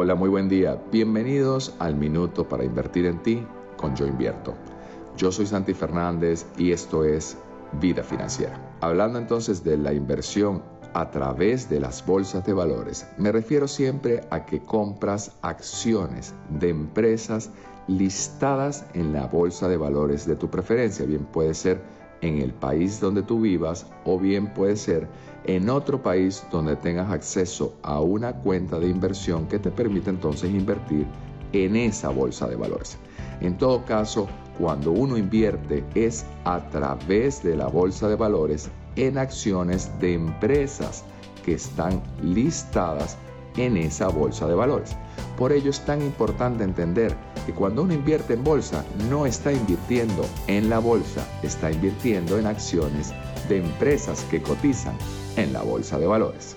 Hola, muy buen día. Bienvenidos al Minuto para Invertir en Ti con Yo Invierto. Yo soy Santi Fernández y esto es Vida Financiera. Hablando entonces de la inversión a través de las bolsas de valores, me refiero siempre a que compras acciones de empresas listadas en la bolsa de valores de tu preferencia. Bien puede ser en el país donde tú vivas o bien puede ser en otro país donde tengas acceso a una cuenta de inversión que te permite entonces invertir en esa bolsa de valores. En todo caso, cuando uno invierte es a través de la bolsa de valores en acciones de empresas que están listadas en esa bolsa de valores. Por ello es tan importante entender que cuando uno invierte en bolsa no está invirtiendo en la bolsa, está invirtiendo en acciones de empresas que cotizan en la bolsa de valores.